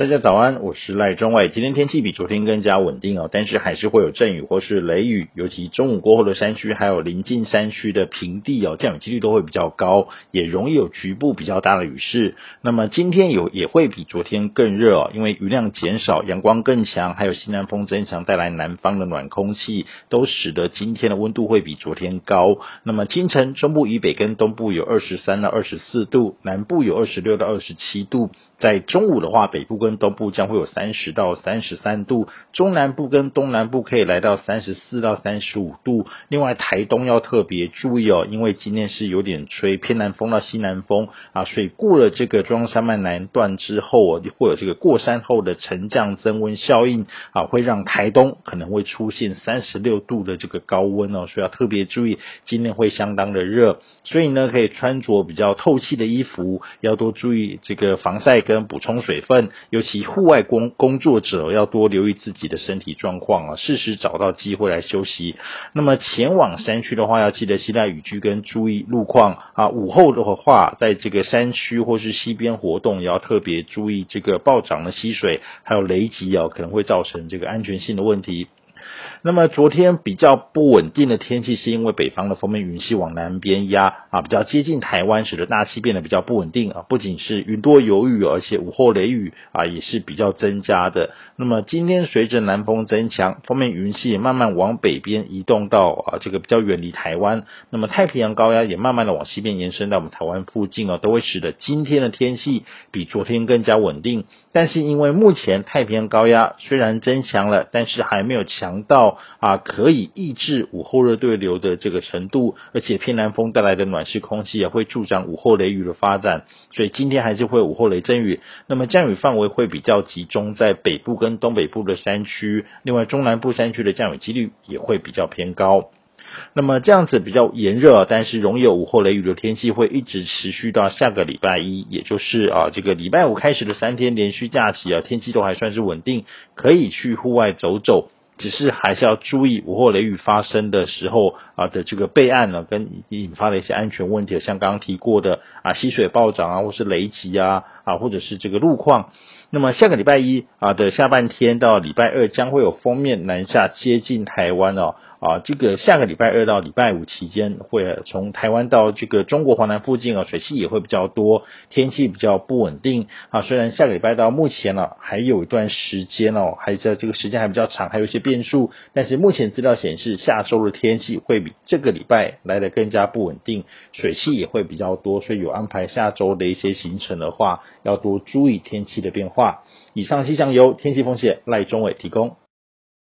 大家早安，我是赖中伟。今天天气比昨天更加稳定哦，但是还是会有阵雨或是雷雨，尤其中午过后的山区还有临近山区的平地哦，降雨几率都会比较高，也容易有局部比较大的雨势。那么今天有也会比昨天更热哦，因为雨量减少，阳光更强，还有西南风增强带来南方的暖空气，都使得今天的温度会比昨天高。那么清晨中部以北跟东部有二十三到二十四度，南部有二十六到二十七度。在中午的话，北部跟东部将会有三十到三十三度，中南部跟东南部可以来到三十四到三十五度。另外，台东要特别注意哦，因为今天是有点吹偏南风到西南风。啊，所以过了这个中山脉南段之后哦，会有这个过山后的沉降增温效应啊，会让台东可能会出现三十六度的这个高温哦，所以要特别注意，今天会相当的热，所以呢，可以穿着比较透气的衣服，要多注意这个防晒跟补充水分，尤其户外工工作者要多留意自己的身体状况啊，适时找到机会来休息。那么前往山区的话，要记得携带雨具跟注意路况啊。午后的话，在这个山区或是溪边活动，也要特别注意这个暴涨的溪水，还有雷击哦，可能会造成这个安全性的问题。那么昨天比较不稳定的天气，是因为北方的锋面云系往南边压啊，比较接近台湾，使得大气变得比较不稳定啊。不仅是云多有雨，而且午后雷雨啊也是比较增加的。那么今天随着南风增强，锋面云系也慢慢往北边移动到啊这个比较远离台湾。那么太平洋高压也慢慢的往西边延伸到我们台湾附近啊，都会使得今天的天气比昨天更加稳定。但是因为目前太平洋高压虽然增强了，但是还没有强强到。啊，可以抑制午后热对流的这个程度，而且偏南风带来的暖湿空气也会助长午后雷雨的发展，所以今天还是会午后雷阵雨。那么降雨范围会比较集中在北部跟东北部的山区，另外中南部山区的降雨几率也会比较偏高。那么这样子比较炎热，但是容易有午后雷雨的天气会一直持续到下个礼拜一，也就是啊这个礼拜五开始的三天连续假期啊，天气都还算是稳定，可以去户外走走。只是还是要注意午后雷雨发生的时候啊的这个备案呢，跟引发的一些安全问题，像刚刚提过的啊溪水暴涨啊，或是雷击啊啊，或者是这个路况。那么下个礼拜一啊的下半天到礼拜二将会有封面南下接近台湾哦啊，这个下个礼拜二到礼拜五期间会从台湾到这个中国华南附近啊，水汽也会比较多，天气比较不稳定啊。虽然下个礼拜到目前呢还有一段时间哦，还在这个时间还比较长，还有一些变数，但是目前资料显示下周的天气会比这个礼拜来的更加不稳定，水汽也会比较多，所以有安排下周的一些行程的话，要多注意天气的变化。以上气象由天气风险赖中伟提供。